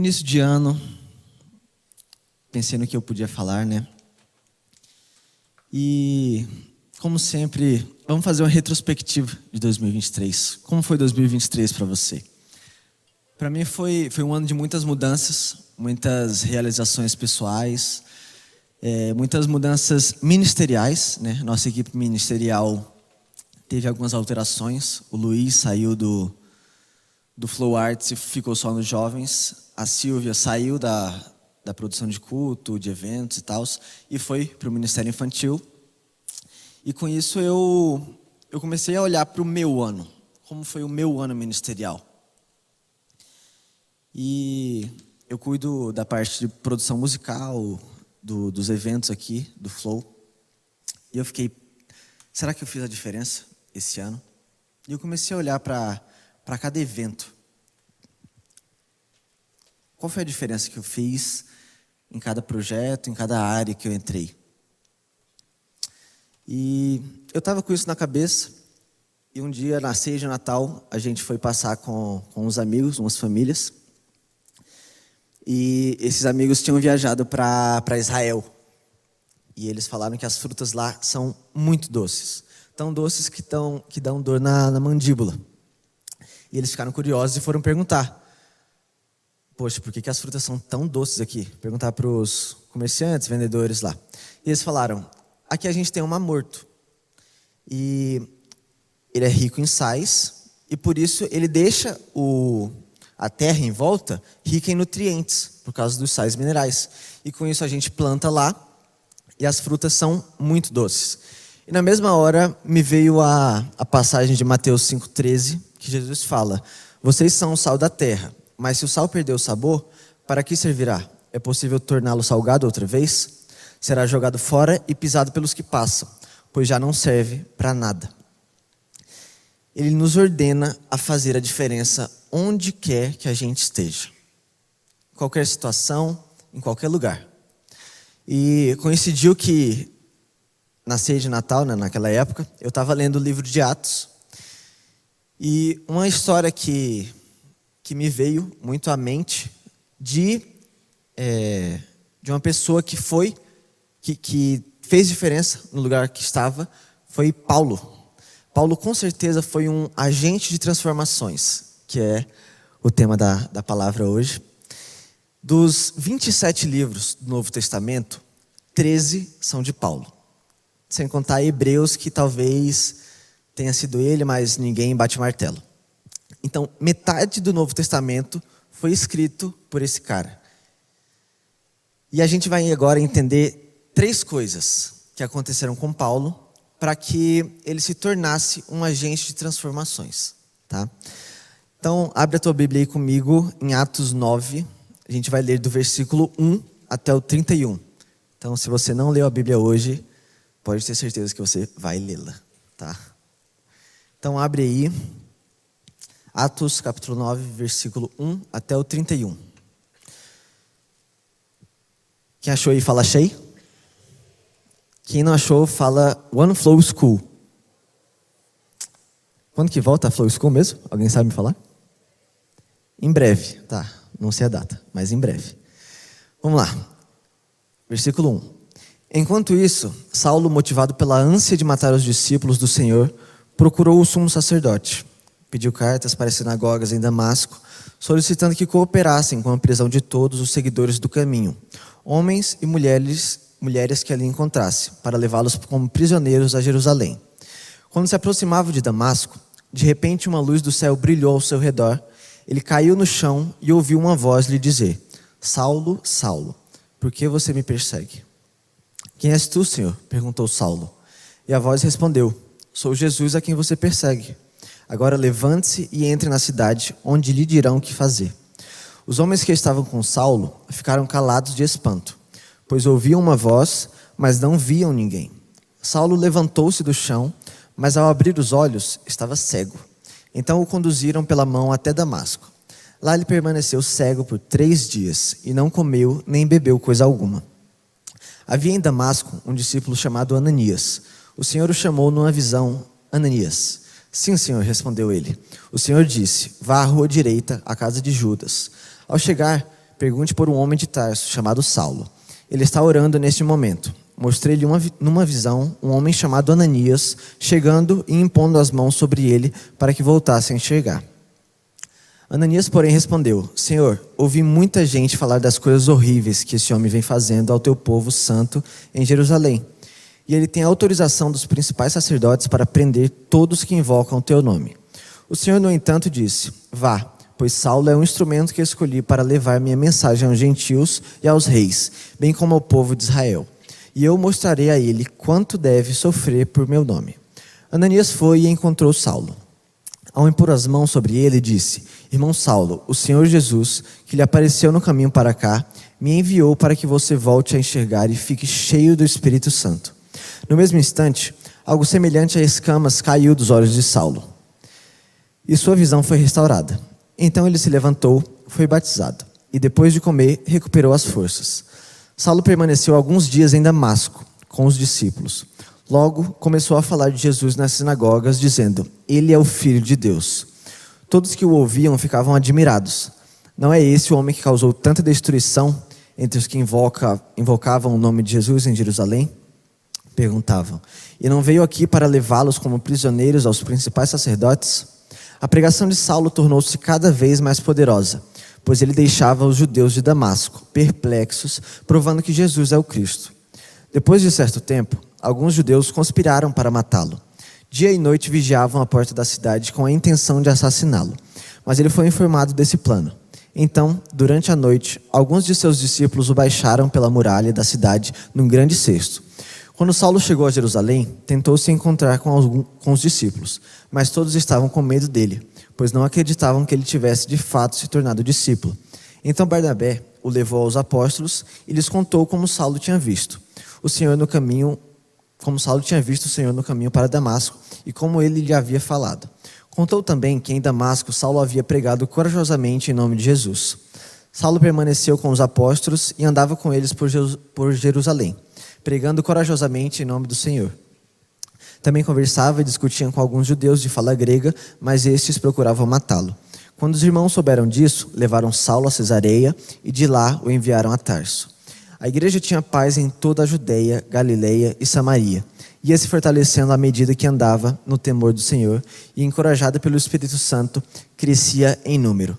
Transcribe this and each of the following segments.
início de ano, pensei no que eu podia falar, né? E, como sempre, vamos fazer uma retrospectiva de 2023. Como foi 2023 para você? Para mim foi, foi um ano de muitas mudanças, muitas realizações pessoais, é, muitas mudanças ministeriais, né? Nossa equipe ministerial teve algumas alterações. O Luiz saiu do, do Flow Arts e ficou só nos jovens. A Silvia saiu da, da produção de culto, de eventos e tal, e foi para o Ministério Infantil. E com isso eu, eu comecei a olhar para o meu ano, como foi o meu ano ministerial. E eu cuido da parte de produção musical, do, dos eventos aqui, do Flow. E eu fiquei, será que eu fiz a diferença esse ano? E eu comecei a olhar para cada evento. Qual foi a diferença que eu fiz em cada projeto, em cada área que eu entrei. E eu estava com isso na cabeça, e um dia, na ceia de Natal, a gente foi passar com, com uns amigos, umas famílias, e esses amigos tinham viajado para Israel. E eles falaram que as frutas lá são muito doces. Tão doces que, tão, que dão dor na, na mandíbula. E eles ficaram curiosos e foram perguntar poxa, por que, que as frutas são tão doces aqui? Perguntar para os comerciantes, vendedores lá. E eles falaram: aqui a gente tem um mamorto. E ele é rico em sais, e por isso ele deixa o, a terra em volta rica em nutrientes, por causa dos sais minerais. E com isso a gente planta lá, e as frutas são muito doces. E na mesma hora me veio a, a passagem de Mateus 5,13, que Jesus fala: Vocês são o sal da terra. Mas se o sal perder o sabor, para que servirá? É possível torná-lo salgado outra vez? Será jogado fora e pisado pelos que passam, pois já não serve para nada. Ele nos ordena a fazer a diferença onde quer que a gente esteja. Em qualquer situação, em qualquer lugar. E coincidiu que na ceia de Natal, né, naquela época, eu estava lendo o livro de Atos. E uma história que que me veio muito à mente de, é, de uma pessoa que foi, que, que fez diferença no lugar que estava, foi Paulo. Paulo com certeza foi um agente de transformações, que é o tema da, da palavra hoje. Dos 27 livros do Novo Testamento, 13 são de Paulo. Sem contar Hebreus, que talvez tenha sido ele, mas ninguém bate martelo. Então, metade do Novo Testamento foi escrito por esse cara. E a gente vai agora entender três coisas que aconteceram com Paulo para que ele se tornasse um agente de transformações, tá? Então, abre a tua Bíblia aí comigo em Atos 9. A gente vai ler do versículo 1 até o 31. Então, se você não leu a Bíblia hoje, pode ter certeza que você vai lê-la, tá? Então, abre aí. Atos capítulo 9, versículo 1 até o 31. Quem achou aí, fala achei. Quem não achou, fala One Flow School. Quando que volta a Flow School mesmo? Alguém sabe me falar? Em breve, tá. Não sei a data, mas em breve. Vamos lá. Versículo 1. Enquanto isso, Saulo, motivado pela ânsia de matar os discípulos do Senhor, procurou o sumo sacerdote pediu cartas para as sinagogas em Damasco, solicitando que cooperassem com a prisão de todos os seguidores do caminho, homens e mulheres, mulheres que ali encontrasse, para levá-los como prisioneiros a Jerusalém. Quando se aproximava de Damasco, de repente uma luz do céu brilhou ao seu redor. Ele caiu no chão e ouviu uma voz lhe dizer: Saulo, Saulo, por que você me persegue? Quem és tu, Senhor? perguntou Saulo. E a voz respondeu: Sou Jesus a quem você persegue. Agora levante-se e entre na cidade, onde lhe dirão o que fazer. Os homens que estavam com Saulo ficaram calados de espanto, pois ouviam uma voz, mas não viam ninguém. Saulo levantou-se do chão, mas ao abrir os olhos estava cego. Então o conduziram pela mão até Damasco. Lá ele permaneceu cego por três dias e não comeu nem bebeu coisa alguma. Havia em Damasco um discípulo chamado Ananias. O Senhor o chamou numa visão: Ananias. Sim, senhor, respondeu ele. O senhor disse: Vá à rua direita, à casa de Judas. Ao chegar, pergunte por um homem de Tarso chamado Saulo. Ele está orando neste momento. Mostrei-lhe numa visão um homem chamado Ananias chegando e impondo as mãos sobre ele para que voltasse a enxergar. Ananias, porém, respondeu: Senhor, ouvi muita gente falar das coisas horríveis que esse homem vem fazendo ao teu povo santo em Jerusalém. E ele tem autorização dos principais sacerdotes para prender todos que invocam o teu nome. O Senhor, no entanto, disse: Vá, pois Saulo é um instrumento que escolhi para levar minha mensagem aos gentios e aos reis, bem como ao povo de Israel. E eu mostrarei a ele quanto deve sofrer por meu nome. Ananias foi e encontrou Saulo. Ao impor as mãos sobre ele, disse: Irmão Saulo, o Senhor Jesus, que lhe apareceu no caminho para cá, me enviou para que você volte a enxergar e fique cheio do Espírito Santo. No mesmo instante, algo semelhante a escamas caiu dos olhos de Saulo. E sua visão foi restaurada. Então ele se levantou, foi batizado, e depois de comer, recuperou as forças. Saulo permaneceu alguns dias em Damasco com os discípulos. Logo começou a falar de Jesus nas sinagogas, dizendo: Ele é o Filho de Deus. Todos que o ouviam ficavam admirados. Não é esse o homem que causou tanta destruição entre os que invoca, invocavam o nome de Jesus em Jerusalém? Perguntavam. E não veio aqui para levá-los como prisioneiros aos principais sacerdotes? A pregação de Saulo tornou-se cada vez mais poderosa, pois ele deixava os judeus de Damasco perplexos, provando que Jesus é o Cristo. Depois de certo tempo, alguns judeus conspiraram para matá-lo. Dia e noite vigiavam a porta da cidade com a intenção de assassiná-lo. Mas ele foi informado desse plano. Então, durante a noite, alguns de seus discípulos o baixaram pela muralha da cidade num grande cesto. Quando Saulo chegou a Jerusalém, tentou se encontrar com, algum, com os discípulos, mas todos estavam com medo dele, pois não acreditavam que ele tivesse de fato se tornado discípulo. Então Barnabé o levou aos apóstolos e lhes contou como Saulo tinha visto o Senhor no caminho, como Saulo tinha visto o Senhor no caminho para Damasco e como ele lhe havia falado. Contou também que em Damasco Saulo havia pregado corajosamente em nome de Jesus. Saulo permaneceu com os apóstolos e andava com eles por Jerusalém, pregando corajosamente em nome do Senhor. Também conversava e discutia com alguns judeus de fala grega, mas estes procuravam matá-lo. Quando os irmãos souberam disso, levaram Saulo a Cesareia e de lá o enviaram a Tarso. A igreja tinha paz em toda a Judéia, Galileia e Samaria. Ia se fortalecendo à medida que andava no temor do Senhor e, encorajada pelo Espírito Santo, crescia em número.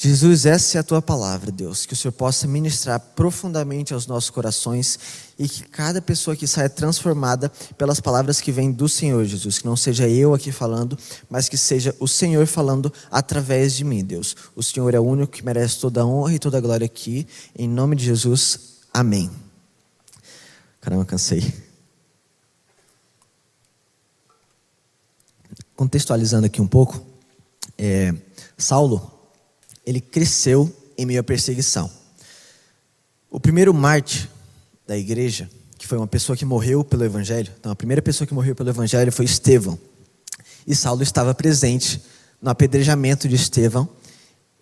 Jesus, essa é a tua palavra, Deus. Que o Senhor possa ministrar profundamente aos nossos corações e que cada pessoa que saia transformada pelas palavras que vêm do Senhor, Jesus. Que não seja eu aqui falando, mas que seja o Senhor falando através de mim, Deus. O Senhor é o único que merece toda a honra e toda a glória aqui. Em nome de Jesus, Amém. Caramba, cansei. Contextualizando aqui um pouco, é, Saulo, ele cresceu em meio à perseguição. O primeiro mártir da igreja, que foi uma pessoa que morreu pelo evangelho, então a primeira pessoa que morreu pelo evangelho foi Estevão. E Saulo estava presente no apedrejamento de Estevão.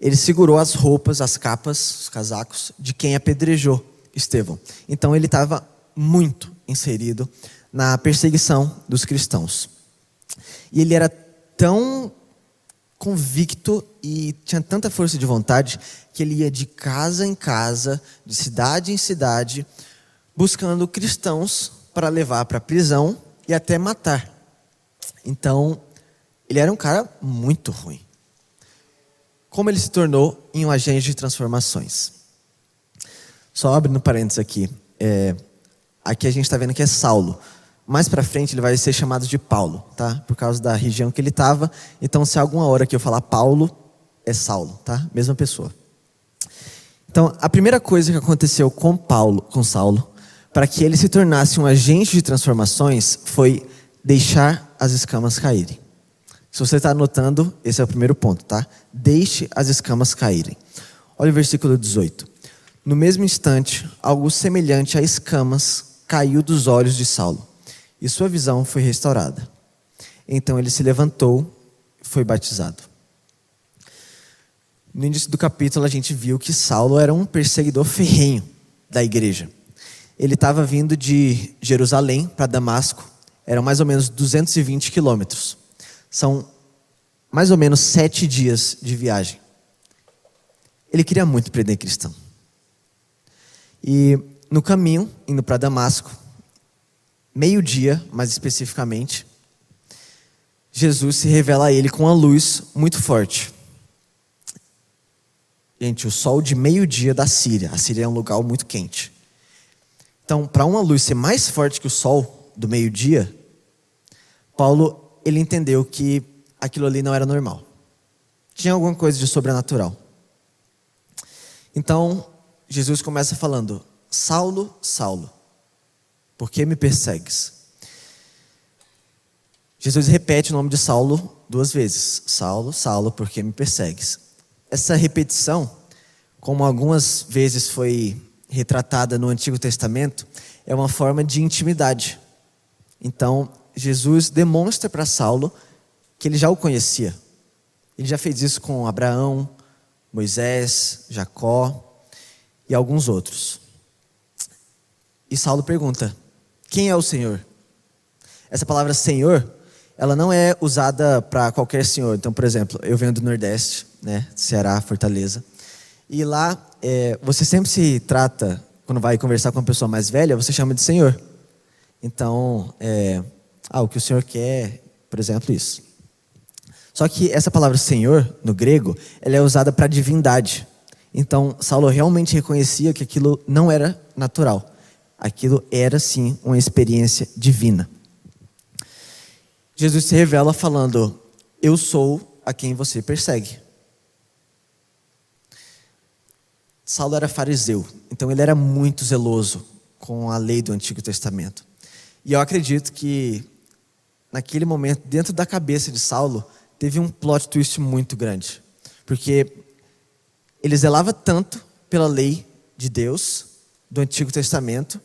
Ele segurou as roupas, as capas, os casacos de quem apedrejou Estevão. Então ele estava muito inserido na perseguição dos cristãos. E ele era tão convicto e tinha tanta força de vontade que ele ia de casa em casa, de cidade em cidade, buscando cristãos para levar para a prisão e até matar. Então, ele era um cara muito ruim. Como ele se tornou em um agente de transformações? Só abrindo parênteses aqui. É, aqui a gente está vendo que é Saulo. Mais para frente ele vai ser chamado de Paulo, tá? Por causa da região que ele estava. Então, se alguma hora que eu falar Paulo, é Saulo, tá? Mesma pessoa. Então, a primeira coisa que aconteceu com Paulo, com Saulo, para que ele se tornasse um agente de transformações, foi deixar as escamas caírem. Se você está anotando, esse é o primeiro ponto, tá? Deixe as escamas caírem. Olha o versículo 18. No mesmo instante, algo semelhante a escamas caiu dos olhos de Saulo, e sua visão foi restaurada. Então ele se levantou e foi batizado. No início do capítulo, a gente viu que Saulo era um perseguidor ferrenho da igreja. Ele estava vindo de Jerusalém para Damasco, eram mais ou menos 220 quilômetros. São mais ou menos sete dias de viagem. Ele queria muito prender cristão. E no caminho, indo para Damasco, meio-dia, mais especificamente, Jesus se revela a ele com uma luz muito forte. Gente, o sol de meio-dia da Síria. A Síria é um lugar muito quente. Então, para uma luz ser mais forte que o sol do meio-dia, Paulo ele entendeu que aquilo ali não era normal. Tinha alguma coisa de sobrenatural. Então, Jesus começa falando: Saulo, Saulo, por que me persegues? Jesus repete o nome de Saulo duas vezes: Saulo, Saulo, por que me persegues? Essa repetição, como algumas vezes foi retratada no Antigo Testamento, é uma forma de intimidade. Então, Jesus demonstra para Saulo que ele já o conhecia. Ele já fez isso com Abraão, Moisés, Jacó e alguns outros. E Saulo pergunta: Quem é o Senhor? Essa palavra Senhor, ela não é usada para qualquer senhor. Então, por exemplo, eu venho do Nordeste, né, Ceará, Fortaleza. E lá, é, você sempre se trata, quando vai conversar com uma pessoa mais velha, você chama de senhor. Então, é, ah, o que o senhor quer, por exemplo, isso. Só que essa palavra senhor, no grego, ela é usada para divindade. Então, Saulo realmente reconhecia que aquilo não era natural. Aquilo era, sim, uma experiência divina. Jesus se revela falando: Eu sou a quem você persegue. Saulo era fariseu, então ele era muito zeloso com a lei do Antigo Testamento. E eu acredito que, naquele momento, dentro da cabeça de Saulo, teve um plot twist muito grande. Porque ele zelava tanto pela lei de Deus, do Antigo Testamento,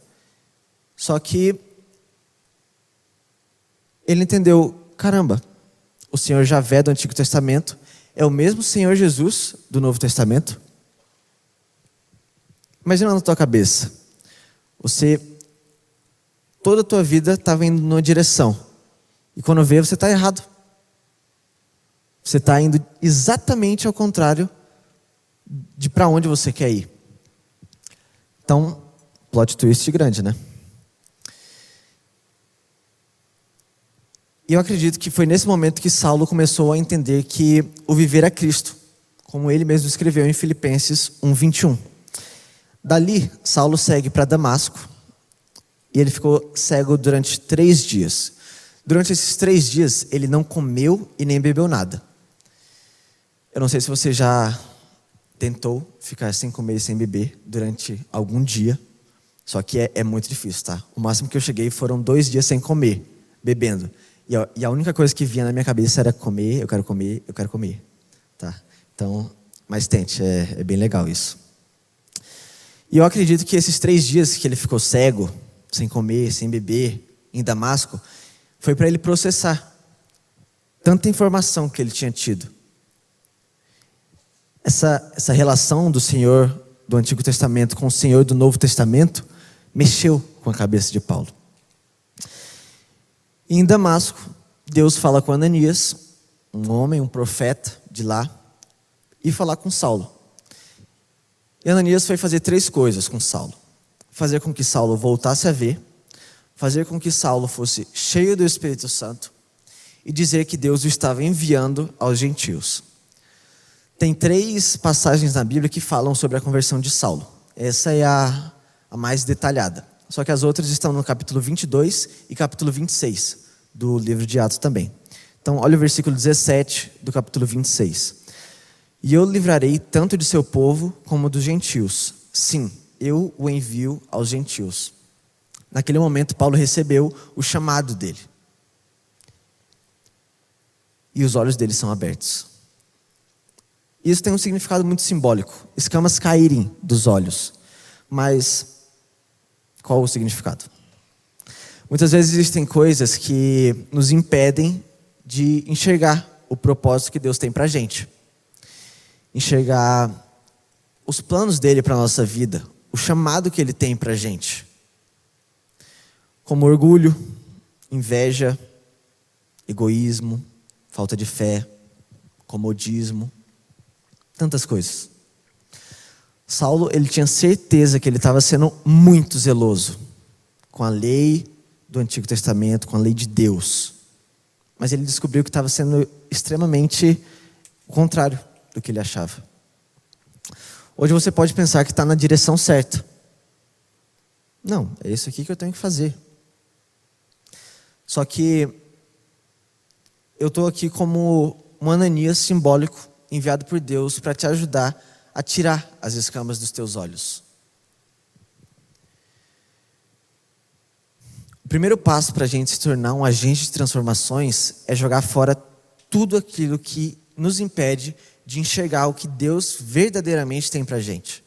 só que ele entendeu: caramba, o Senhor Javé do Antigo Testamento é o mesmo Senhor Jesus do Novo Testamento. Imagina na tua cabeça. Você, toda a tua vida estava indo numa direção. E quando vê, você está errado. Você está indo exatamente ao contrário de para onde você quer ir. Então, plot twist grande, né? E eu acredito que foi nesse momento que Saulo começou a entender que o viver é Cristo, como ele mesmo escreveu em Filipenses 1:21. Dali, Saulo segue para Damasco e ele ficou cego durante três dias. Durante esses três dias, ele não comeu e nem bebeu nada. Eu não sei se você já tentou ficar sem comer e sem beber durante algum dia, só que é, é muito difícil, tá? O máximo que eu cheguei foram dois dias sem comer, bebendo. E a, e a única coisa que vinha na minha cabeça era comer, eu quero comer, eu quero comer, tá? Então, mas tente, é, é bem legal isso. E eu acredito que esses três dias que ele ficou cego, sem comer, sem beber, em Damasco, foi para ele processar tanta informação que ele tinha tido. Essa, essa relação do Senhor do Antigo Testamento com o Senhor do Novo Testamento mexeu com a cabeça de Paulo. Em Damasco, Deus fala com Ananias, um homem, um profeta de lá, e falar com Saulo. E Ananias foi fazer três coisas com Saulo: fazer com que Saulo voltasse a ver, fazer com que Saulo fosse cheio do Espírito Santo e dizer que Deus o estava enviando aos gentios. Tem três passagens na Bíblia que falam sobre a conversão de Saulo. Essa é a, a mais detalhada. Só que as outras estão no capítulo 22 e capítulo 26 do livro de Atos também. Então, olha o versículo 17 do capítulo 26. E eu livrarei tanto de seu povo como dos gentios. Sim, eu o envio aos gentios. Naquele momento, Paulo recebeu o chamado dele. E os olhos dele são abertos. Isso tem um significado muito simbólico: escamas caírem dos olhos. Mas qual o significado? Muitas vezes existem coisas que nos impedem de enxergar o propósito que Deus tem para gente enxergar os planos dele para nossa vida, o chamado que ele tem para gente. Como orgulho, inveja, egoísmo, falta de fé, comodismo, tantas coisas. Saulo, ele tinha certeza que ele estava sendo muito zeloso com a lei do Antigo Testamento, com a lei de Deus. Mas ele descobriu que estava sendo extremamente o contrário do que ele achava. Hoje você pode pensar que está na direção certa. Não, é isso aqui que eu tenho que fazer. Só que eu estou aqui como um Ananias simbólico enviado por Deus para te ajudar a tirar as escamas dos teus olhos. Primeiro passo para a gente se tornar um agente de transformações é jogar fora tudo aquilo que nos impede de enxergar o que Deus verdadeiramente tem para a gente.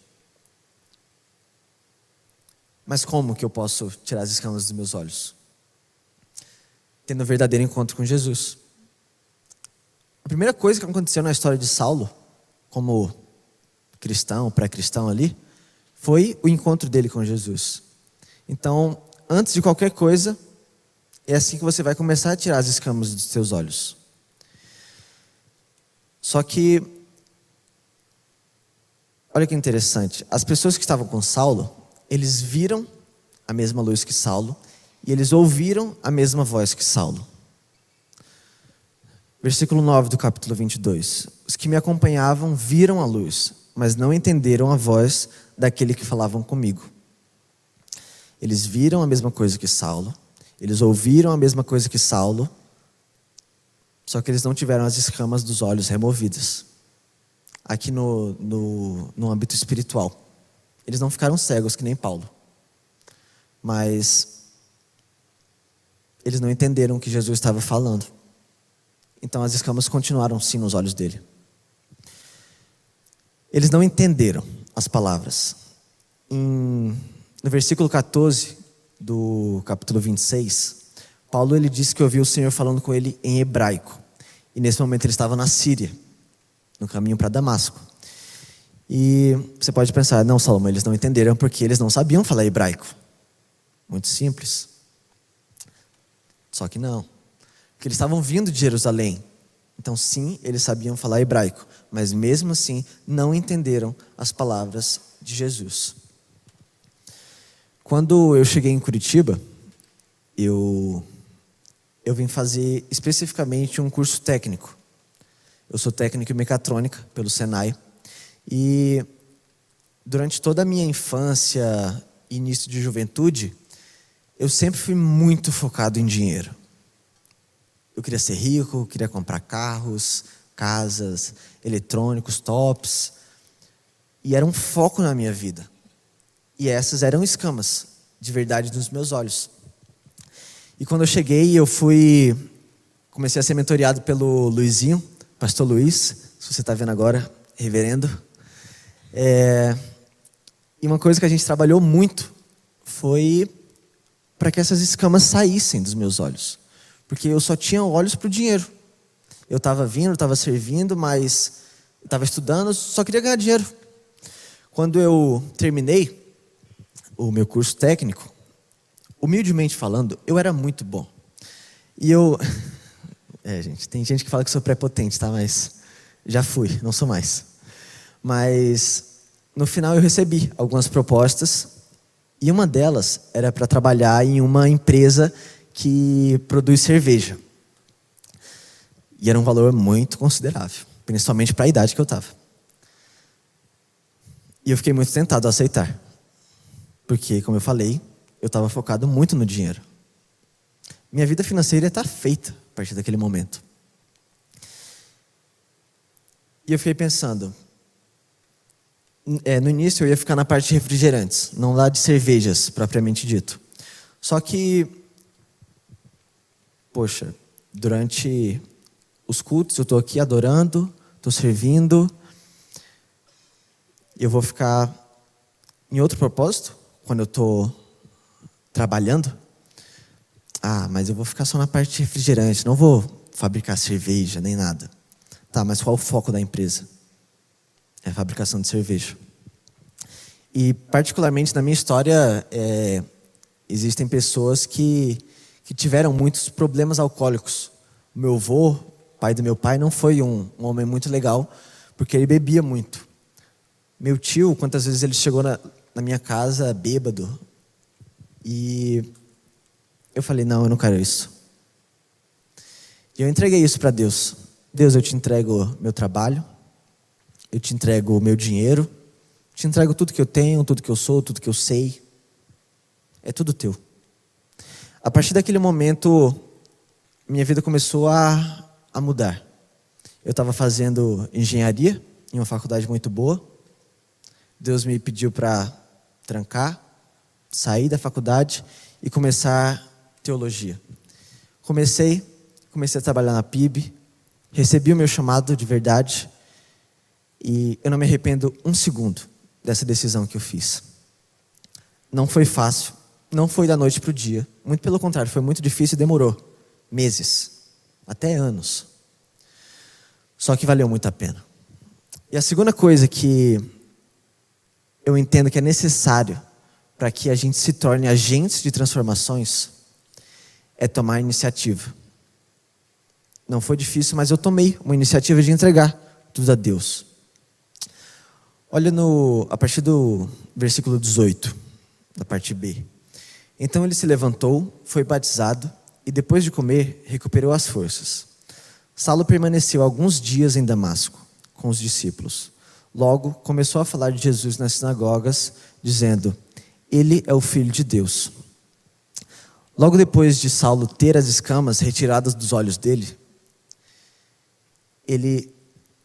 Mas como que eu posso tirar as escamas dos meus olhos? Tendo um verdadeiro encontro com Jesus. A primeira coisa que aconteceu na história de Saulo, como cristão, pré-cristão ali, foi o encontro dele com Jesus. Então, antes de qualquer coisa, é assim que você vai começar a tirar as escamas dos seus olhos. Só que, olha que interessante, as pessoas que estavam com Saulo, eles viram a mesma luz que Saulo e eles ouviram a mesma voz que Saulo. Versículo 9 do capítulo 22. Os que me acompanhavam viram a luz, mas não entenderam a voz daquele que falavam comigo. Eles viram a mesma coisa que Saulo, eles ouviram a mesma coisa que Saulo, só que eles não tiveram as escamas dos olhos removidas. Aqui no, no, no âmbito espiritual. Eles não ficaram cegos que nem Paulo. Mas eles não entenderam o que Jesus estava falando. Então as escamas continuaram sim nos olhos dele. Eles não entenderam as palavras. Em, no versículo 14 do capítulo 26, Paulo ele disse que ouviu o Senhor falando com ele em hebraico. E nesse momento ele estava na Síria, no caminho para Damasco. E você pode pensar, não, Salomão, eles não entenderam porque eles não sabiam falar hebraico. Muito simples. Só que não que eles estavam vindo de Jerusalém. Então, sim, eles sabiam falar hebraico, mas mesmo assim não entenderam as palavras de Jesus. Quando eu cheguei em Curitiba, eu, eu vim fazer especificamente um curso técnico. Eu sou técnico em mecatrônica pelo Senai. E durante toda a minha infância início de juventude, eu sempre fui muito focado em dinheiro. Eu queria ser rico, queria comprar carros, casas, eletrônicos, tops. E era um foco na minha vida. E essas eram escamas, de verdade, nos meus olhos. E quando eu cheguei, eu fui. Comecei a ser mentoreado pelo Luizinho, Pastor Luiz, se você está vendo agora, reverendo. É, e uma coisa que a gente trabalhou muito foi para que essas escamas saíssem dos meus olhos porque eu só tinha olhos para o dinheiro. Eu estava vindo, estava servindo, mas estava estudando, só queria ganhar dinheiro. Quando eu terminei o meu curso técnico, humildemente falando, eu era muito bom. E eu. É, gente, tem gente que fala que sou prepotente, tá? Mas já fui, não sou mais. Mas no final eu recebi algumas propostas e uma delas era para trabalhar em uma empresa que produz cerveja. E era um valor muito considerável, principalmente para a idade que eu estava. E eu fiquei muito tentado a aceitar. Porque, como eu falei, eu estava focado muito no dinheiro. Minha vida financeira está feita a partir daquele momento. E eu fiquei pensando. É, no início eu ia ficar na parte de refrigerantes, não lá de cervejas, propriamente dito. Só que poxa, durante os cultos eu estou aqui adorando, estou servindo, eu vou ficar em outro propósito quando eu estou trabalhando. Ah, mas eu vou ficar só na parte de refrigerante, não vou fabricar cerveja nem nada. Tá, mas qual o foco da empresa? É a fabricação de cerveja. E, particularmente na minha história, é, existem pessoas que que tiveram muitos problemas alcoólicos. O meu avô, pai do meu pai, não foi um, um homem muito legal, porque ele bebia muito. Meu tio, quantas vezes ele chegou na, na minha casa bêbado e eu falei: não, eu não quero isso. E eu entreguei isso para Deus. Deus, eu te entrego meu trabalho, eu te entrego meu dinheiro, te entrego tudo que eu tenho, tudo que eu sou, tudo que eu sei. É tudo teu. A partir daquele momento, minha vida começou a, a mudar. Eu estava fazendo engenharia em uma faculdade muito boa. Deus me pediu para trancar, sair da faculdade e começar teologia. Comecei, comecei a trabalhar na PIB, recebi o meu chamado de verdade e eu não me arrependo um segundo dessa decisão que eu fiz. Não foi fácil, não foi da noite para o dia, muito pelo contrário, foi muito difícil e demorou meses, até anos. Só que valeu muito a pena. E a segunda coisa que eu entendo que é necessário para que a gente se torne agentes de transformações é tomar iniciativa. Não foi difícil, mas eu tomei uma iniciativa de entregar tudo a Deus. Olha no, a partir do versículo 18, da parte B. Então ele se levantou, foi batizado e depois de comer, recuperou as forças. Saulo permaneceu alguns dias em Damasco com os discípulos. Logo começou a falar de Jesus nas sinagogas, dizendo: Ele é o filho de Deus. Logo depois de Saulo ter as escamas retiradas dos olhos dele, ele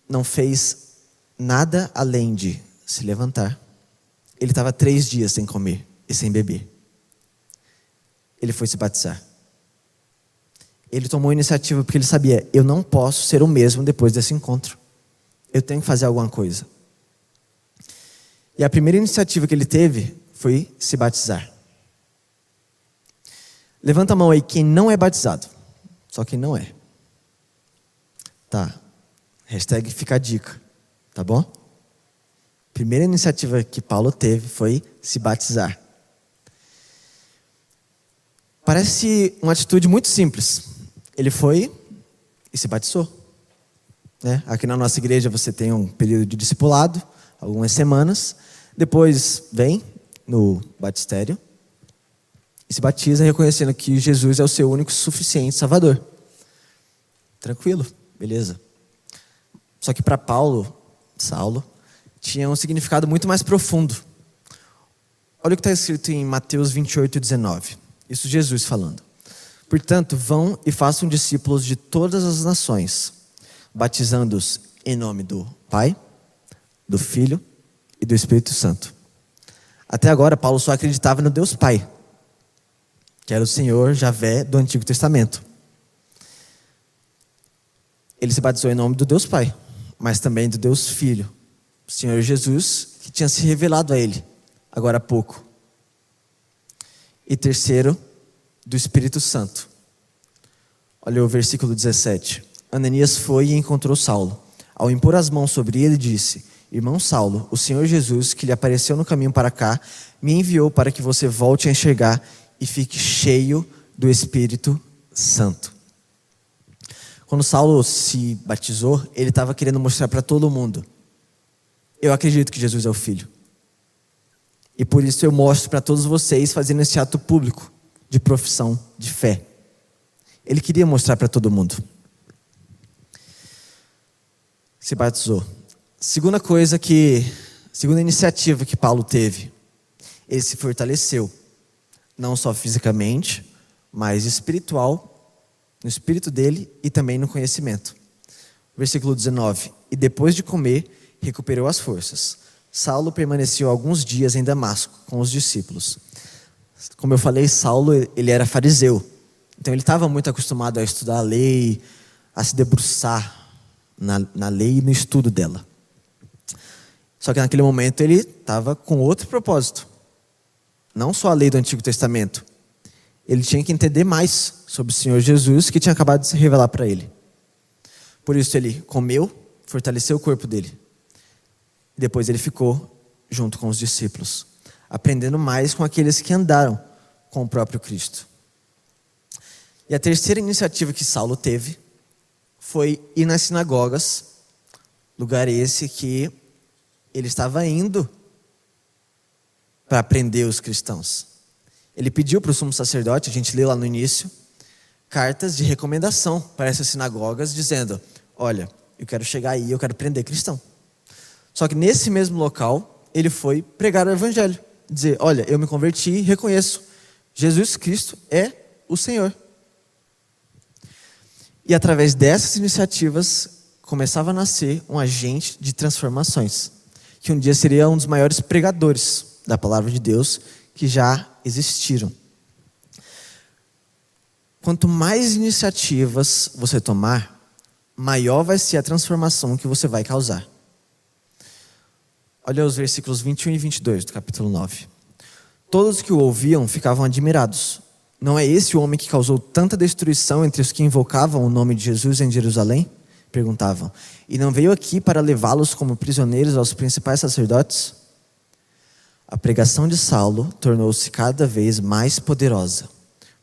não fez nada além de se levantar. Ele estava três dias sem comer e sem beber. Ele foi se batizar. Ele tomou a iniciativa porque ele sabia: eu não posso ser o mesmo depois desse encontro. Eu tenho que fazer alguma coisa. E a primeira iniciativa que ele teve foi se batizar. Levanta a mão aí quem não é batizado. Só quem não é. Tá. Hashtag fica a dica. Tá bom? Primeira iniciativa que Paulo teve foi se batizar. Parece uma atitude muito simples. Ele foi e se batizou. Né? Aqui na nossa igreja você tem um período de discipulado, algumas semanas. Depois vem no batistério e se batiza reconhecendo que Jesus é o seu único suficiente Salvador. Tranquilo, beleza. Só que para Paulo, Saulo, tinha um significado muito mais profundo. Olha o que está escrito em Mateus 28, 19. Isso Jesus falando. Portanto, vão e façam discípulos de todas as nações, batizando-os em nome do Pai, do Filho e do Espírito Santo. Até agora, Paulo só acreditava no Deus Pai que era o Senhor Javé do Antigo Testamento. Ele se batizou em nome do Deus Pai, mas também do Deus Filho, o Senhor Jesus, que tinha se revelado a ele agora há pouco. E terceiro, do Espírito Santo. Olha o versículo 17. Ananias foi e encontrou Saulo. Ao impor as mãos sobre ele, disse: Irmão Saulo, o Senhor Jesus, que lhe apareceu no caminho para cá, me enviou para que você volte a enxergar e fique cheio do Espírito Santo. Quando Saulo se batizou, ele estava querendo mostrar para todo mundo: eu acredito que Jesus é o Filho. E por isso eu mostro para todos vocês fazendo esse ato público de profissão de fé. Ele queria mostrar para todo mundo. Se batizou. Segunda coisa que, segunda iniciativa que Paulo teve, ele se fortaleceu não só fisicamente, mas espiritual, no espírito dele e também no conhecimento. Versículo 19: E depois de comer, recuperou as forças. Saulo permaneceu alguns dias em Damasco com os discípulos. Como eu falei, Saulo ele era fariseu, então ele estava muito acostumado a estudar a lei, a se debruçar na, na lei e no estudo dela. Só que naquele momento ele estava com outro propósito. Não só a lei do Antigo Testamento. Ele tinha que entender mais sobre o Senhor Jesus que tinha acabado de se revelar para ele. Por isso ele comeu, fortaleceu o corpo dele. Depois ele ficou junto com os discípulos, aprendendo mais com aqueles que andaram com o próprio Cristo. E a terceira iniciativa que Saulo teve foi ir nas sinagogas, lugar esse que Ele estava indo para prender os cristãos. Ele pediu para o sumo sacerdote, a gente leu lá no início, cartas de recomendação para essas sinagogas, dizendo: Olha, eu quero chegar aí, eu quero prender cristão. Só que nesse mesmo local, ele foi pregar o evangelho, dizer: Olha, eu me converti e reconheço, Jesus Cristo é o Senhor. E através dessas iniciativas, começava a nascer um agente de transformações, que um dia seria um dos maiores pregadores da palavra de Deus que já existiram. Quanto mais iniciativas você tomar, maior vai ser a transformação que você vai causar. Olha os versículos 21 e 22 do capítulo 9. Todos que o ouviam ficavam admirados. Não é esse o homem que causou tanta destruição entre os que invocavam o nome de Jesus em Jerusalém? Perguntavam. E não veio aqui para levá-los como prisioneiros aos principais sacerdotes? A pregação de Saulo tornou-se cada vez mais poderosa,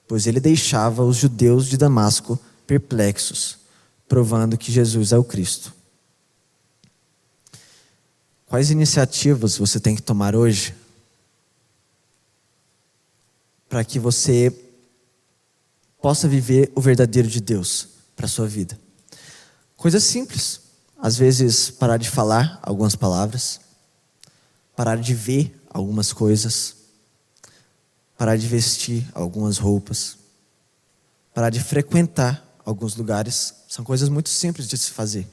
pois ele deixava os judeus de Damasco perplexos, provando que Jesus é o Cristo. Quais iniciativas você tem que tomar hoje para que você possa viver o verdadeiro de Deus para a sua vida? Coisas simples. Às vezes, parar de falar algumas palavras, parar de ver algumas coisas, parar de vestir algumas roupas, parar de frequentar alguns lugares. São coisas muito simples de se fazer.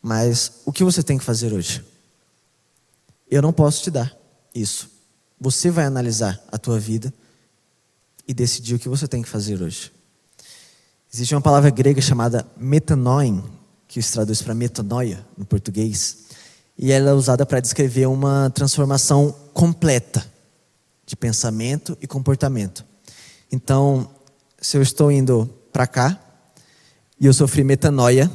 Mas o que você tem que fazer hoje? Eu não posso te dar isso. Você vai analisar a tua vida e decidir o que você tem que fazer hoje. Existe uma palavra grega chamada metanoin, que se traduz para metanoia no português, e ela é usada para descrever uma transformação completa de pensamento e comportamento. Então, se eu estou indo para cá e eu sofri metanoia,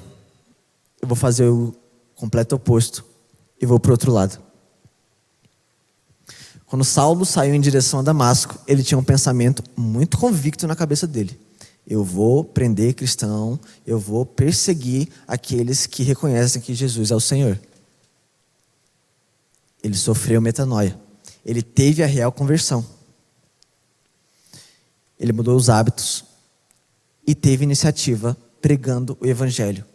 eu vou fazer o completo oposto e vou para o outro lado. Quando Saulo saiu em direção a Damasco, ele tinha um pensamento muito convicto na cabeça dele. Eu vou prender cristão, eu vou perseguir aqueles que reconhecem que Jesus é o Senhor. Ele sofreu metanoia. Ele teve a real conversão. Ele mudou os hábitos e teve iniciativa pregando o evangelho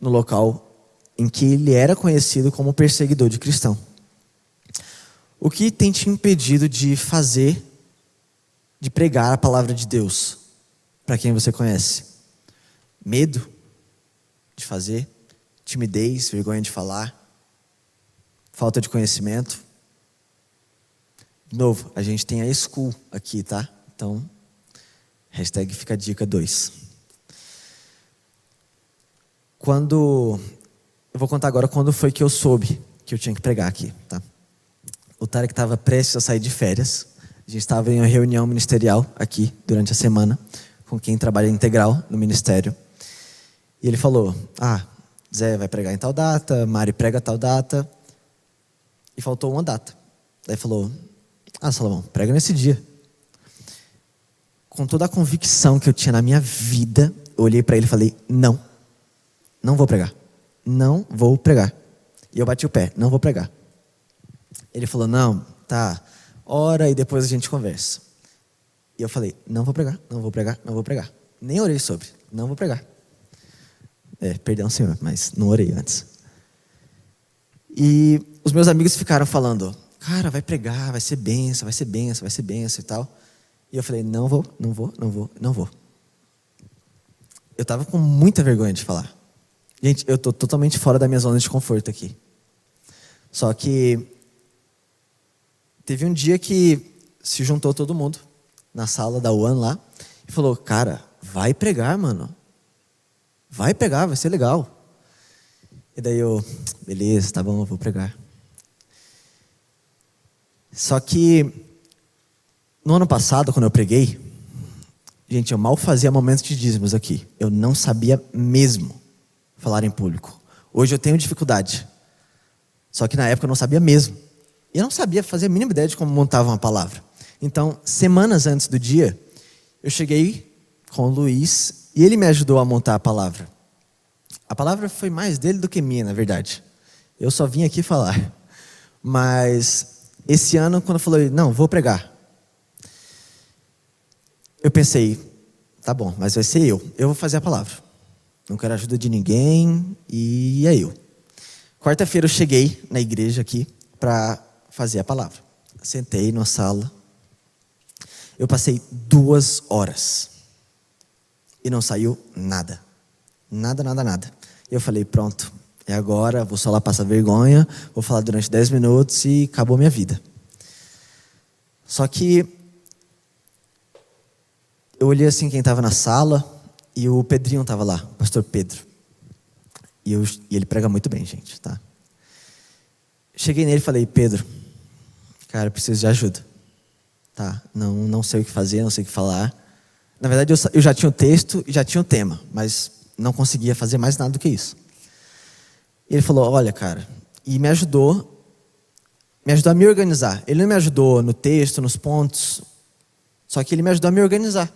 no local em que ele era conhecido como perseguidor de cristão. O que tem te impedido de fazer, de pregar a palavra de Deus? Para quem você conhece? Medo de fazer, timidez, vergonha de falar, falta de conhecimento. De novo, a gente tem a school aqui, tá? Então, hashtag fica a dica 2. Quando. Eu vou contar agora quando foi que eu soube que eu tinha que pregar aqui, tá? O Tarek estava prestes a sair de férias. A gente estava em uma reunião ministerial aqui durante a semana com quem trabalha integral no ministério. E ele falou: Ah, Zé vai pregar em tal data, Mari prega tal data. E faltou uma data. Daí falou: Ah, Salomão, prega nesse dia. Com toda a convicção que eu tinha na minha vida, eu olhei para ele e falei: Não, não vou pregar. Não vou pregar. E eu bati o pé: Não vou pregar. Ele falou: Não, tá, ora e depois a gente conversa. E eu falei: não vou pregar, não vou pregar, não vou pregar. Nem orei sobre, não vou pregar. É, perdão, Senhor, mas não orei antes. E os meus amigos ficaram falando: cara, vai pregar, vai ser benção, vai ser benção, vai ser benção e tal. E eu falei: não vou, não vou, não vou, não vou. Eu estava com muita vergonha de falar. Gente, eu estou totalmente fora da minha zona de conforto aqui. Só que teve um dia que se juntou todo mundo na sala da One lá e falou: Cara, vai pregar, mano. Vai pregar, vai ser legal. E daí eu, beleza, tá bom, eu vou pregar. Só que no ano passado, quando eu preguei, gente, eu mal fazia momentos de dízimos aqui. Eu não sabia mesmo falar em público. Hoje eu tenho dificuldade. Só que na época eu não sabia mesmo. E eu não sabia fazer a mínima ideia de como montava uma palavra. Então, semanas antes do dia, eu cheguei com o Luiz e ele me ajudou a montar a palavra. A palavra foi mais dele do que minha, na verdade. Eu só vim aqui falar. Mas esse ano, quando eu falei, não, vou pregar. Eu pensei, tá bom, mas vai ser eu. Eu vou fazer a palavra. Não quero ajuda de ninguém e é eu. Quarta-feira eu cheguei na igreja aqui para fazer a palavra. Sentei na sala. Eu passei duas horas e não saiu nada. Nada, nada, nada. E eu falei, pronto, é agora, vou só lá passar vergonha, vou falar durante dez minutos e acabou minha vida. Só que eu olhei assim quem estava na sala e o Pedrinho estava lá, o pastor Pedro. E, eu, e, ele prega muito bem, gente, tá? Cheguei nele e falei, Pedro, cara, preciso de ajuda. Tá, não, não sei o que fazer, não sei o que falar. Na verdade, eu, eu já tinha o texto e já tinha o tema, mas não conseguia fazer mais nada do que isso. E ele falou, olha, cara, e me ajudou, me ajudou a me organizar. Ele não me ajudou no texto, nos pontos, só que ele me ajudou a me organizar.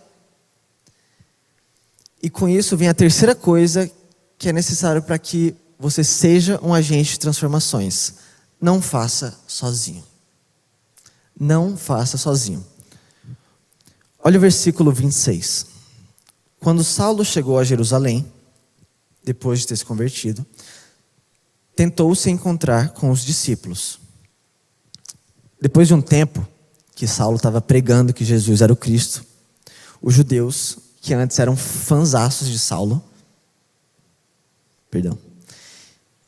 E com isso vem a terceira coisa que é necessário para que você seja um agente de transformações. Não faça sozinho. Não faça sozinho. Olha o versículo 26. Quando Saulo chegou a Jerusalém, depois de ter se convertido, tentou se encontrar com os discípulos. Depois de um tempo que Saulo estava pregando que Jesus era o Cristo, os judeus que antes eram fanzaços de Saulo, perdão,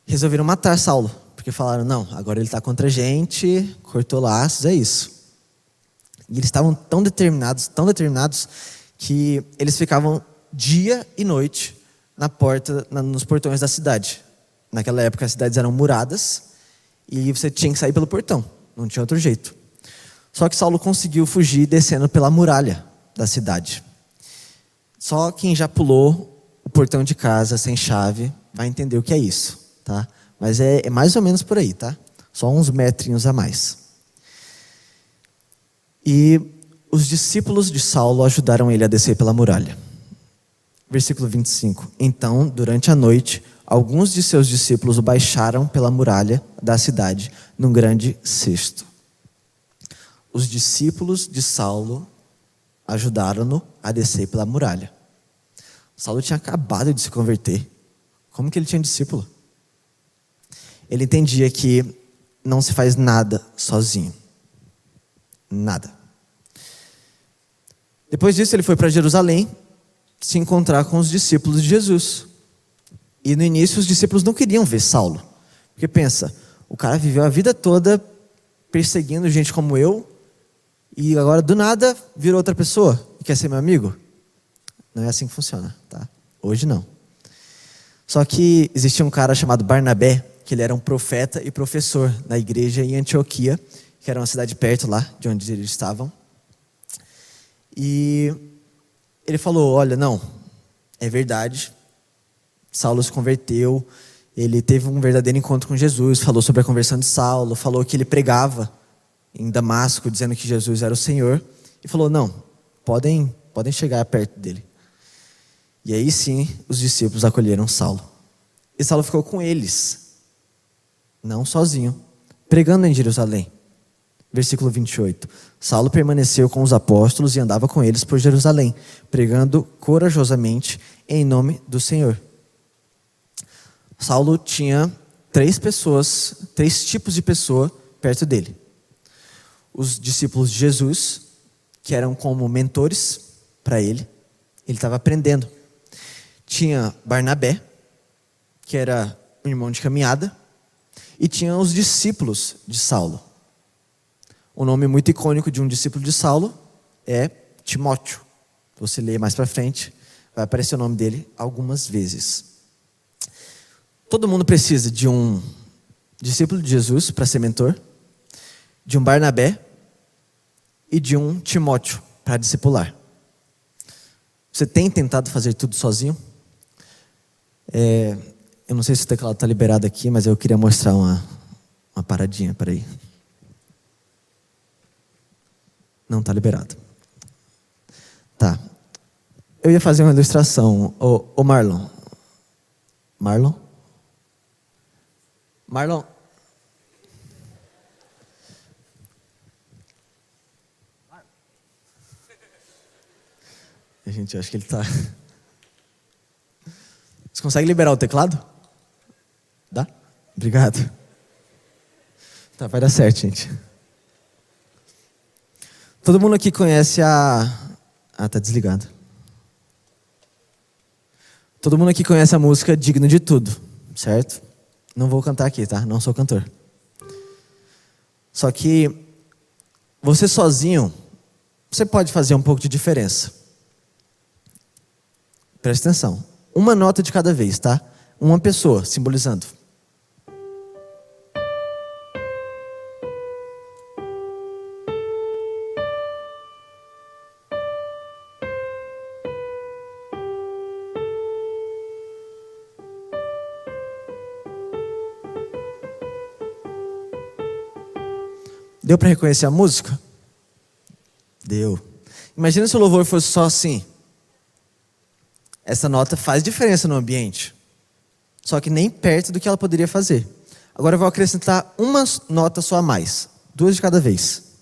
resolveram matar Saulo, porque falaram: não, agora ele está contra a gente, cortou laços, é isso. E eles estavam tão determinados, tão determinados, que eles ficavam dia e noite na porta, na, nos portões da cidade. Naquela época as cidades eram muradas e você tinha que sair pelo portão, não tinha outro jeito. Só que Saulo conseguiu fugir descendo pela muralha da cidade. Só quem já pulou o portão de casa sem chave vai entender o que é isso, tá? Mas é, é mais ou menos por aí, tá? Só uns metrinhos a mais. E os discípulos de Saulo ajudaram ele a descer pela muralha. Versículo 25. Então, durante a noite, alguns de seus discípulos o baixaram pela muralha da cidade num grande cesto. Os discípulos de Saulo ajudaram-no a descer pela muralha. Saulo tinha acabado de se converter. Como que ele tinha discípulo? Ele entendia que não se faz nada sozinho. Nada. Depois disso, ele foi para Jerusalém se encontrar com os discípulos de Jesus. E no início, os discípulos não queriam ver Saulo. Porque pensa, o cara viveu a vida toda perseguindo gente como eu, e agora do nada virou outra pessoa e quer ser meu amigo? Não é assim que funciona, tá? Hoje não. Só que existia um cara chamado Barnabé, que ele era um profeta e professor na igreja em Antioquia, que era uma cidade perto lá de onde eles estavam. E ele falou: Olha, não, é verdade. Saulo se converteu, ele teve um verdadeiro encontro com Jesus, falou sobre a conversão de Saulo, falou que ele pregava em Damasco dizendo que Jesus era o Senhor e falou: "Não, podem, podem chegar perto dele". E aí sim, os discípulos acolheram Saulo. E Saulo ficou com eles, não sozinho, pregando em Jerusalém. Versículo 28. Saulo permaneceu com os apóstolos e andava com eles por Jerusalém, pregando corajosamente em nome do Senhor. Saulo tinha três pessoas, três tipos de pessoa perto dele os discípulos de Jesus, que eram como mentores para ele. Ele estava aprendendo. Tinha Barnabé, que era um irmão de caminhada, e tinha os discípulos de Saulo. O nome muito icônico de um discípulo de Saulo é Timóteo. Você lê mais para frente, vai aparecer o nome dele algumas vezes. Todo mundo precisa de um discípulo de Jesus para ser mentor de um Barnabé e de um Timóteo para discipular. Você tem tentado fazer tudo sozinho? É, eu não sei se o teclado está liberado aqui, mas eu queria mostrar uma, uma paradinha para aí. Não está liberado. Tá. Eu ia fazer uma ilustração. Ô Marlon. Marlon? Marlon. Gente, eu acho que ele está. Você consegue liberar o teclado? Dá? Obrigado. Tá, vai dar certo, gente. Todo mundo aqui conhece a. Ah, tá desligado. Todo mundo aqui conhece a música Digno de Tudo, certo? Não vou cantar aqui, tá? Não sou cantor. Só que você sozinho, você pode fazer um pouco de diferença. Presta atenção. Uma nota de cada vez, tá? Uma pessoa simbolizando. Deu para reconhecer a música? Deu. Imagina se o louvor fosse só assim. Essa nota faz diferença no ambiente. Só que nem perto do que ela poderia fazer. Agora eu vou acrescentar uma nota só a mais. Duas de cada vez.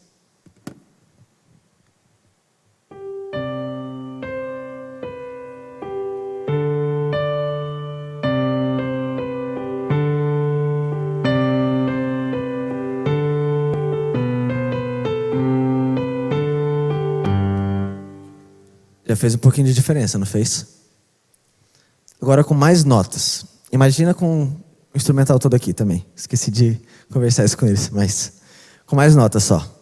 Já fez um pouquinho de diferença, não fez? Agora com mais notas. Imagina com o instrumental todo aqui também. Esqueci de conversar isso com eles, mas com mais notas só.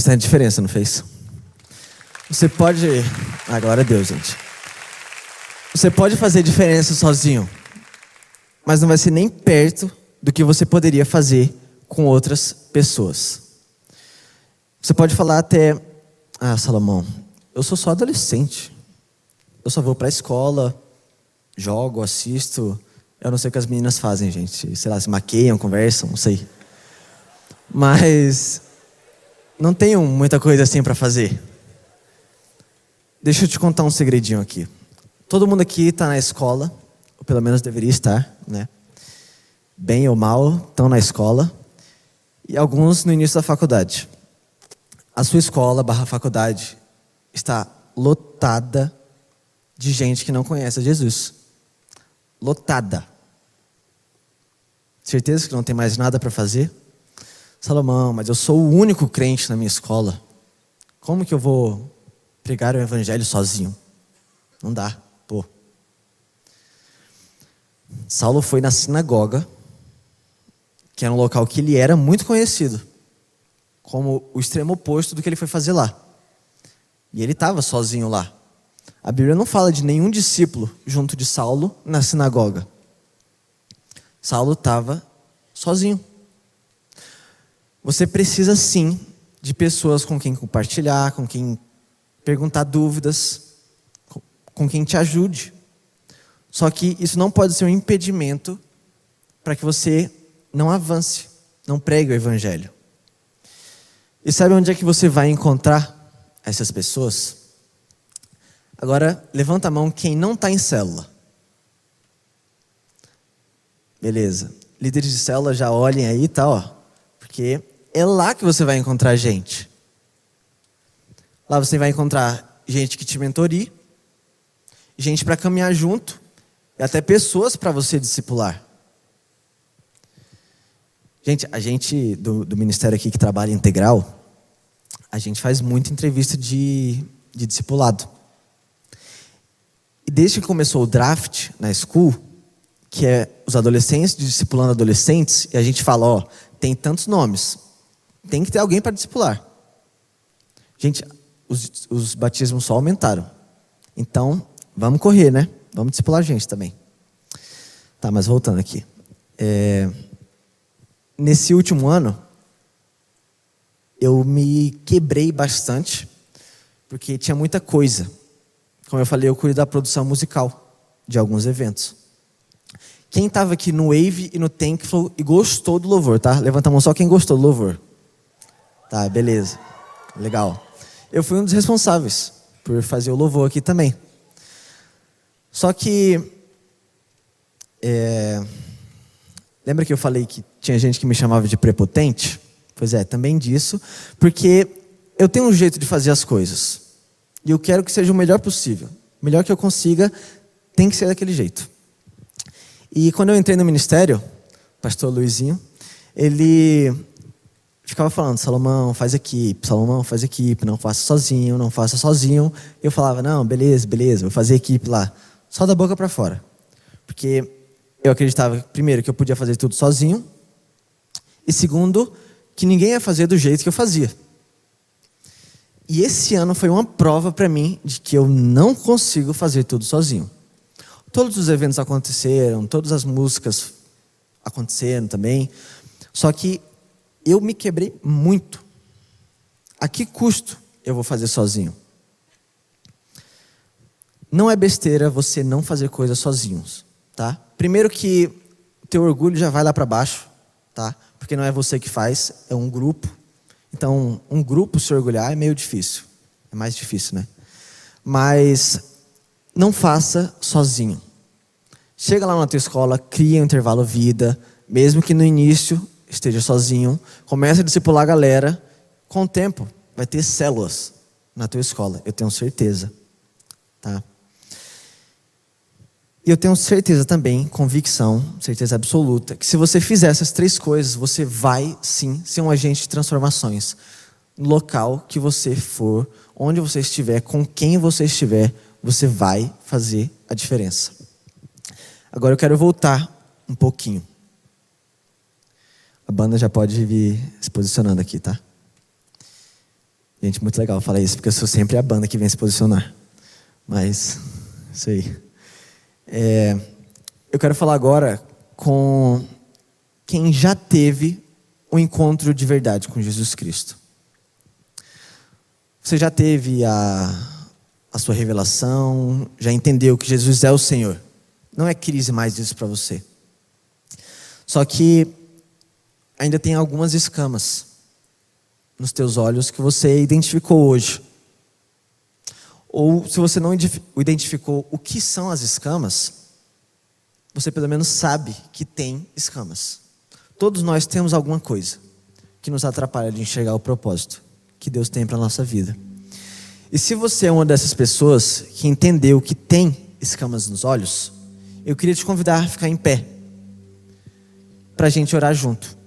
Bastante diferença, não fez? Você pode. Agora Deus, gente. Você pode fazer diferença sozinho, mas não vai ser nem perto do que você poderia fazer com outras pessoas. Você pode falar até: Ah, Salomão, eu sou só adolescente. Eu só vou para a escola, jogo, assisto. Eu não sei o que as meninas fazem, gente. Sei lá, se maqueiam, conversam, não sei. Mas não tenho muita coisa assim para fazer. Deixa eu te contar um segredinho aqui. Todo mundo aqui está na escola, ou pelo menos deveria estar, né? Bem ou mal, estão na escola. E alguns no início da faculdade. A sua escola barra faculdade está lotada de gente que não conhece Jesus. Lotada. Certeza que não tem mais nada para fazer? Salomão, mas eu sou o único crente na minha escola. Como que eu vou pregar o evangelho sozinho? Não dá, pô. Saulo foi na sinagoga, que era um local que ele era muito conhecido, como o extremo oposto do que ele foi fazer lá. E ele estava sozinho lá. A Bíblia não fala de nenhum discípulo junto de Saulo na sinagoga. Saulo estava sozinho. Você precisa sim de pessoas com quem compartilhar, com quem perguntar dúvidas, com quem te ajude. Só que isso não pode ser um impedimento para que você não avance, não pregue o evangelho. E sabe onde é que você vai encontrar essas pessoas? Agora, levanta a mão quem não está em célula. Beleza. Líderes de célula já olhem aí, tá, ó. Porque é lá que você vai encontrar gente. Lá você vai encontrar gente que te mentorie, gente para caminhar junto e até pessoas para você discipular. Gente, a gente do, do, ministério aqui que trabalha integral, a gente faz muita entrevista de, de discipulado. E desde que começou o draft na school, que é os adolescentes discipulando adolescentes, e a gente fala, ó, tem tantos nomes, tem que ter alguém para discipular. Gente, os, os batismos só aumentaram. Então, vamos correr, né? Vamos discipular gente também. Tá, mas voltando aqui. É, nesse último ano, eu me quebrei bastante, porque tinha muita coisa. Como eu falei, eu cuido da produção musical de alguns eventos. Quem estava aqui no Wave e no Thankful e gostou do louvor, tá? Levanta a mão só quem gostou do louvor. Tá, beleza. Legal. Eu fui um dos responsáveis por fazer o louvor aqui também. Só que. É, lembra que eu falei que tinha gente que me chamava de prepotente? Pois é, também disso, porque eu tenho um jeito de fazer as coisas. E eu quero que seja o melhor possível. O melhor que eu consiga tem que ser daquele jeito. E quando eu entrei no ministério, pastor Luizinho, ele ficava falando, Salomão, faz equipe, Salomão, faz equipe, não faça sozinho, não faça sozinho. Eu falava, não, beleza, beleza, vou fazer equipe lá. Só da boca para fora. Porque eu acreditava, primeiro, que eu podia fazer tudo sozinho, e segundo, que ninguém ia fazer do jeito que eu fazia. E esse ano foi uma prova para mim de que eu não consigo fazer tudo sozinho. Todos os eventos aconteceram, todas as músicas aconteceram também. Só que eu me quebrei muito. A que custo eu vou fazer sozinho? Não é besteira você não fazer coisas sozinhos, tá? Primeiro que teu orgulho já vai lá para baixo, tá? porque não é você que faz, é um grupo. Então, um grupo se orgulhar é meio difícil. É mais difícil, né? Mas não faça sozinho. Chega lá na tua escola, cria um intervalo vida, mesmo que no início esteja sozinho, comece a discipular a galera. Com o tempo, vai ter células na tua escola, eu tenho certeza. Tá? E eu tenho certeza também, convicção, certeza absoluta, que se você fizer essas três coisas, você vai sim ser um agente de transformações. No local que você for, onde você estiver, com quem você estiver, você vai fazer a diferença. Agora eu quero voltar um pouquinho. A banda já pode vir se posicionando aqui, tá? Gente, muito legal falar isso, porque eu sou sempre a banda que vem se posicionar. Mas, isso aí. É, eu quero falar agora com quem já teve um encontro de verdade com Jesus Cristo. Você já teve a, a sua revelação, já entendeu que Jesus é o Senhor. Não é crise mais isso para você. Só que ainda tem algumas escamas nos teus olhos que você identificou hoje. Ou se você não identificou o que são as escamas, você pelo menos sabe que tem escamas. Todos nós temos alguma coisa que nos atrapalha de enxergar o propósito que Deus tem para a nossa vida. E se você é uma dessas pessoas que entendeu que tem escamas nos olhos, eu queria te convidar a ficar em pé para a gente orar junto.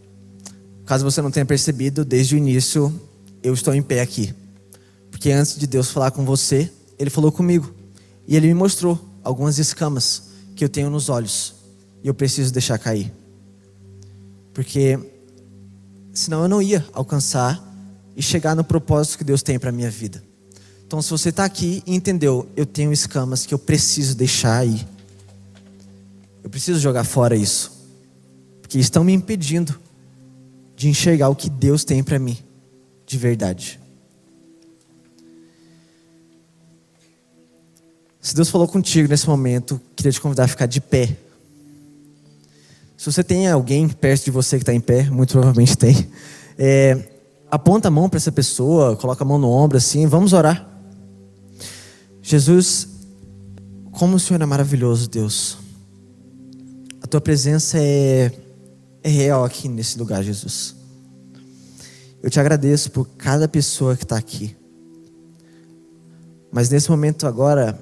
Caso você não tenha percebido, desde o início eu estou em pé aqui. Porque antes de Deus falar com você, Ele falou comigo. E Ele me mostrou algumas escamas que eu tenho nos olhos. E eu preciso deixar cair. Porque senão eu não ia alcançar e chegar no propósito que Deus tem para minha vida. Então, se você está aqui e entendeu, eu tenho escamas que eu preciso deixar aí. Eu preciso jogar fora isso. Porque estão me impedindo de enxergar o que Deus tem para mim de verdade. Se Deus falou contigo nesse momento, queria te convidar a ficar de pé. Se você tem alguém perto de você que está em pé, muito provavelmente tem, é, aponta a mão para essa pessoa, coloca a mão no ombro assim, vamos orar. Jesus, como o Senhor é maravilhoso, Deus. A tua presença é, é real aqui nesse lugar, Jesus. Eu te agradeço por cada pessoa que está aqui. Mas nesse momento agora,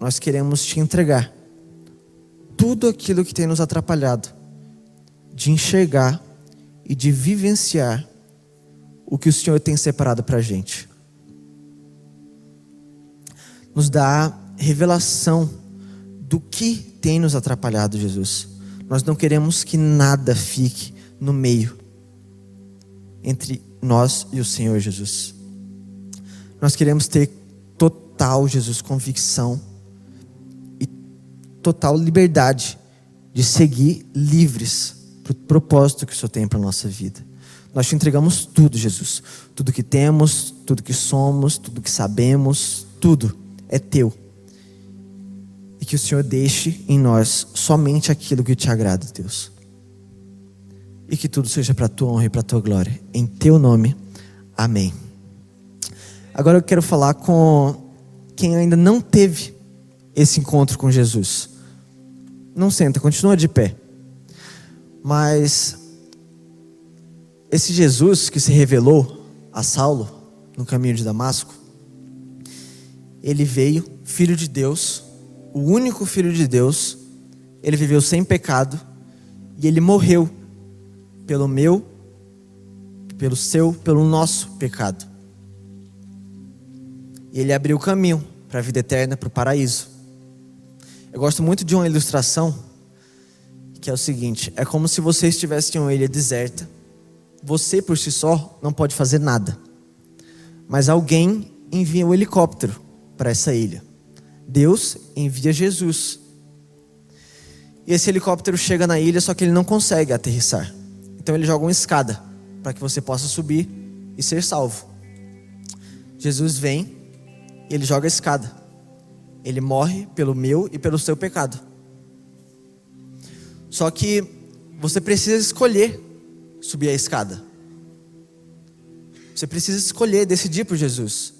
nós queremos te entregar tudo aquilo que tem nos atrapalhado de enxergar e de vivenciar o que o Senhor tem separado para a gente. Nos dá revelação do que tem nos atrapalhado, Jesus. Nós não queremos que nada fique no meio entre nós e o Senhor Jesus. Nós queremos ter total, Jesus, convicção total liberdade de seguir livres para o propósito que o Senhor tem para a nossa vida. Nós te entregamos tudo, Jesus. Tudo que temos, tudo que somos, tudo que sabemos, tudo é teu. Que o Senhor deixe em nós somente aquilo que te agrada, Deus. E que tudo seja para a tua honra e para a tua glória. Em teu nome. Amém. Agora eu quero falar com quem ainda não teve esse encontro com Jesus. Não senta, continua de pé. Mas esse Jesus que se revelou a Saulo no caminho de Damasco, ele veio, filho de Deus, o único filho de Deus, ele viveu sem pecado e ele morreu pelo meu, pelo seu, pelo nosso pecado. E ele abriu o caminho para a vida eterna, para o paraíso. Eu gosto muito de uma ilustração que é o seguinte: é como se você estivesse em uma ilha deserta você por si só não pode fazer nada. Mas alguém envia um helicóptero para essa ilha. Deus envia Jesus. E esse helicóptero chega na ilha, só que ele não consegue aterrissar. Então ele joga uma escada para que você possa subir e ser salvo. Jesus vem e ele joga a escada. Ele morre pelo meu e pelo seu pecado. Só que você precisa escolher subir a escada. Você precisa escolher, decidir por Jesus.